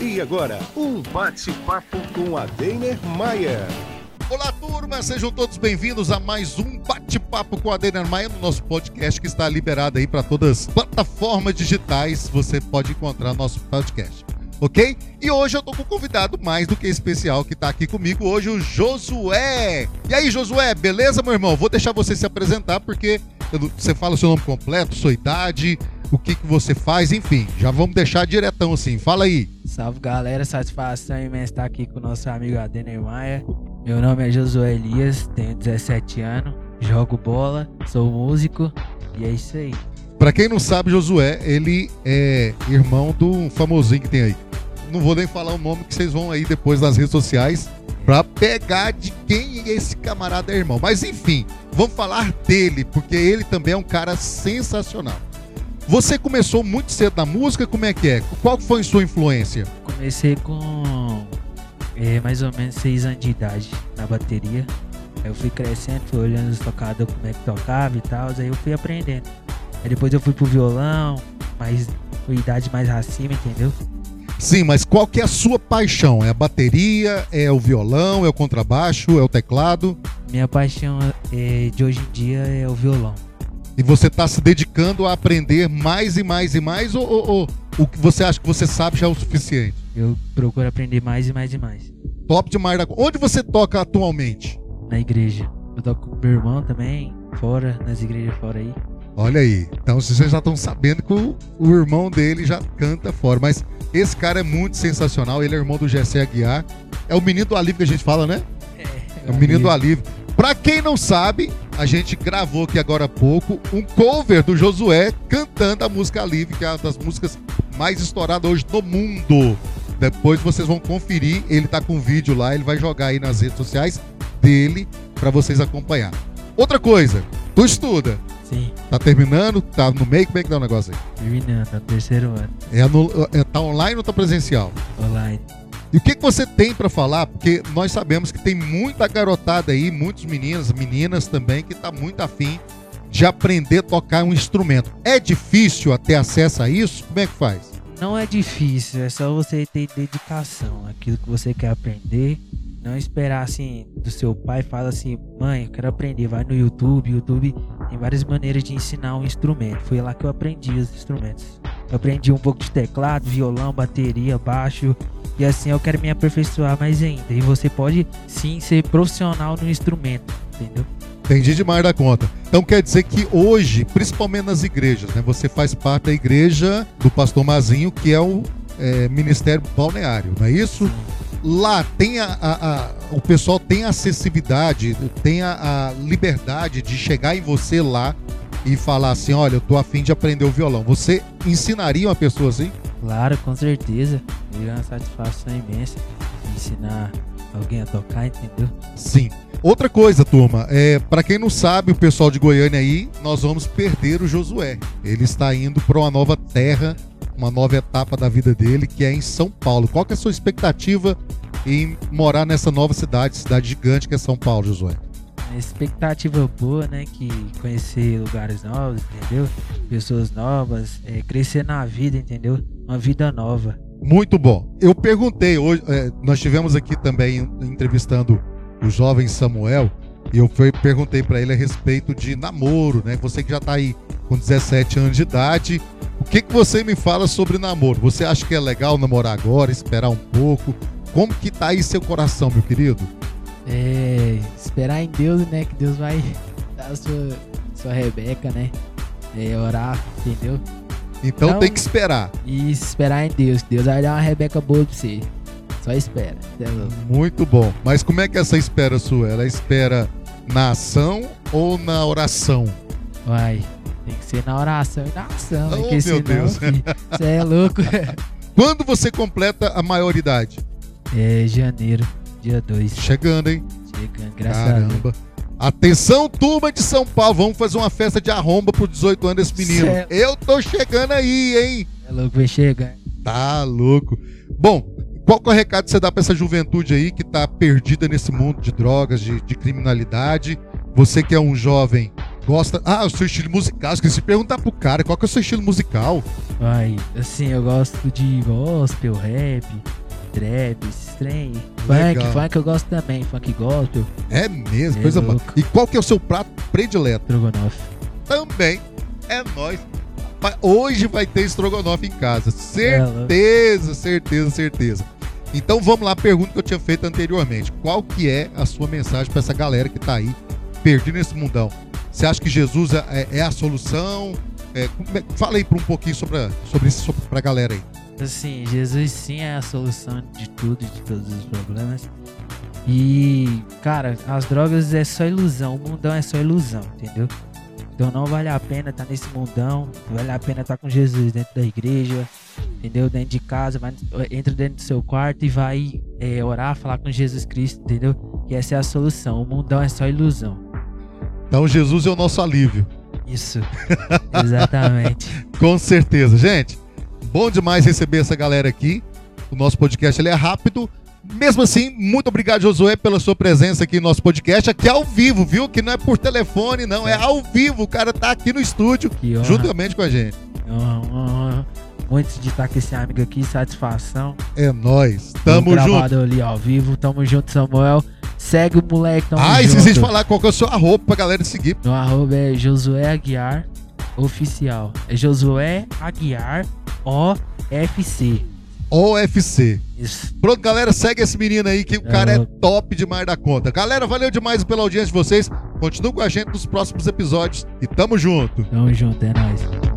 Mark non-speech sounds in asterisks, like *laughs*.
E agora, um bate-papo com a Deiner Maia. Olá, turma, sejam todos bem-vindos a mais um bate-papo com a Deiner Maia no nosso podcast que está liberado aí para todas as plataformas digitais. Você pode encontrar nosso podcast, ok? E hoje eu tô com um convidado mais do que especial que tá aqui comigo hoje, o Josué. E aí, Josué, beleza, meu irmão? Vou deixar você se apresentar porque você fala o seu nome completo, sua idade, o que, que você faz, enfim. Já vamos deixar diretão assim. Fala aí. Salve galera, satisfação imensa estar aqui com o nosso amigo Adenir Maia. Meu nome é Josué Elias, tenho 17 anos, jogo bola, sou músico e é isso aí. Pra quem não sabe, Josué, ele é irmão do famosinho que tem aí. Não vou nem falar o nome que vocês vão aí depois nas redes sociais pra pegar de quem esse camarada é irmão. Mas enfim, vamos falar dele, porque ele também é um cara sensacional. Você começou muito cedo na música, como é que é? Qual foi a sua influência? Comecei com é, mais ou menos 6 anos de idade na bateria. Aí eu fui crescendo, fui olhando os tocadores como é que tocava e tal, aí eu fui aprendendo. Aí depois eu fui pro violão, mas com idade mais acima, entendeu? Sim, mas qual que é a sua paixão? É a bateria, é o violão, é o contrabaixo, é o teclado? Minha paixão é, de hoje em dia é o violão. E você está se dedicando a aprender mais e mais e mais ou, ou, ou, o que você acha que você sabe já é o suficiente? Eu procuro aprender mais e mais e mais. Top demais. Onde você toca atualmente? Na igreja. Eu toco com meu irmão também, fora, nas igrejas fora aí. Olha aí. Então vocês já estão sabendo que o, o, irmão dele já canta fora. Mas esse cara é muito sensacional. Ele é irmão do Gessé Aguiar. É o menino do alívio que a gente fala, né? É, é o menino do alívio. Pra quem não sabe, a gente gravou aqui agora há pouco um cover do Josué cantando a música Livre, que é uma das músicas mais estouradas hoje no mundo. Depois vocês vão conferir, ele tá com um vídeo lá, ele vai jogar aí nas redes sociais dele para vocês acompanhar. Outra coisa, tu estuda? Sim. Tá terminando? Tá no meio? Como é que dá o negócio aí? Terminando, tá no terceiro ano. É, no, é tá online ou tá presencial? Online. E o que, que você tem para falar? Porque nós sabemos que tem muita garotada aí, muitos meninos, meninas também, que tá muito afim de aprender a tocar um instrumento. É difícil ter acesso a isso? Como é que faz? Não é difícil, é só você ter dedicação, aquilo que você quer aprender. Não esperar assim do seu pai, fala assim, mãe, eu quero aprender, vai no YouTube, YouTube tem várias maneiras de ensinar um instrumento. Foi lá que eu aprendi os instrumentos. Eu aprendi um pouco de teclado, violão, bateria, baixo, e assim eu quero me aperfeiçoar mais ainda. E você pode sim ser profissional no instrumento, entendeu? Entendi demais da conta. Então quer dizer que hoje, principalmente nas igrejas, né, você faz parte da igreja do pastor Mazinho, que é o é, Ministério Balneário, não é isso? Sim. Lá tem a, a, a, o pessoal tem acessibilidade, tem a, a liberdade de chegar em você lá e falar assim, olha, eu tô afim de aprender o violão. Você ensinaria uma pessoa assim? Claro, com certeza. É uma satisfação imensa ensinar alguém a tocar, entendeu? Sim. Outra coisa, turma, é para quem não sabe, o pessoal de Goiânia aí, nós vamos perder o Josué. Ele está indo para uma nova terra, uma nova etapa da vida dele, que é em São Paulo. Qual que é a sua expectativa em morar nessa nova cidade, cidade gigante que é São Paulo, Josué? expectativa boa, né? Que conhecer lugares novos, entendeu? Pessoas novas, é, crescer na vida, entendeu? Uma vida nova. Muito bom. Eu perguntei hoje, é, nós tivemos aqui também entrevistando o jovem Samuel e eu fui, perguntei para ele a respeito de namoro, né? Você que já está aí com 17 anos de idade, o que que você me fala sobre namoro? Você acha que é legal namorar agora, esperar um pouco? Como que tá aí seu coração, meu querido? É, esperar em Deus, né? Que Deus vai *laughs* dar a sua, sua Rebeca, né? É, orar, entendeu? Então, então, tem que esperar. E esperar em Deus. Deus vai dar uma Rebeca boa pra você. Só espera. Muito bom. Mas como é que é essa espera sua? Ela espera na ação ou na oração? Vai. Tem que ser na oração e na ação. Oh, meu senão, Deus. *laughs* Você é louco. *laughs* Quando você completa a maioridade? É janeiro. Dia 2. Chegando, hein? Chegando, graças Caramba. a Deus. Atenção, turma de São Paulo, vamos fazer uma festa de arromba por 18 anos desse menino. Cê... Eu tô chegando aí, hein? É louco, vai chegar. Tá louco. Bom, qual que é o recado que você dá para essa juventude aí que tá perdida nesse mundo de drogas, de, de criminalidade? Você que é um jovem gosta. Ah, o seu estilo musical. Esqueci de perguntar pro cara qual que é o seu estilo musical. Ai, assim, eu gosto de gospel, rap, trap, trem. Funk, funk eu gosto também, funk gospel, É mesmo, É coisa boa. E qual que é o seu prato predileto? Strogonoff. Também é nós. Hoje vai ter estrogonofe em casa. É. Certeza, certeza, certeza. Então vamos lá, a pergunta que eu tinha feito anteriormente. Qual que é a sua mensagem para essa galera que tá aí perdida nesse mundão? Você acha que Jesus é, é a solução? É, é- fala aí um pouquinho sobre, a- sobre isso sobre, pra galera aí. Assim, Jesus sim é a solução de tudo, de todos os problemas. E, cara, as drogas é só ilusão, o mundão é só ilusão, entendeu? Então não vale a pena estar nesse mundão, vale a pena estar com Jesus dentro da igreja, entendeu? Dentro de casa, vai, entra dentro do seu quarto e vai é, orar, falar com Jesus Cristo, entendeu? E essa é a solução, o mundão é só ilusão. Então Jesus é o nosso alívio. Isso, exatamente. *laughs* Com certeza, gente. Bom demais receber essa galera aqui. O nosso podcast ele é rápido. Mesmo assim, muito obrigado, Josué, pela sua presença aqui no nosso podcast. Aqui ao vivo, viu? Que não é por telefone, não. É ao vivo. O cara tá aqui no estúdio, juntamente com a gente. honra, honra. Muito de estar com esse amigo aqui, satisfação. É nóis. Tamo junto. gravado ali ao vivo. Tamo junto, Samuel. Segue o moleque, Ah, junto. esqueci de falar qual que é o seu arroba pra galera seguir. Meu arroba é Josué Aguiar Oficial. É Josué Aguiar OFC. OFC. Isso. Pronto, galera, segue esse menino aí que o É cara é louco. top demais da conta. Galera, valeu demais pela audiência de vocês. Continue com a gente nos próximos episódios e tamo junto. Tamo junto, é nóis.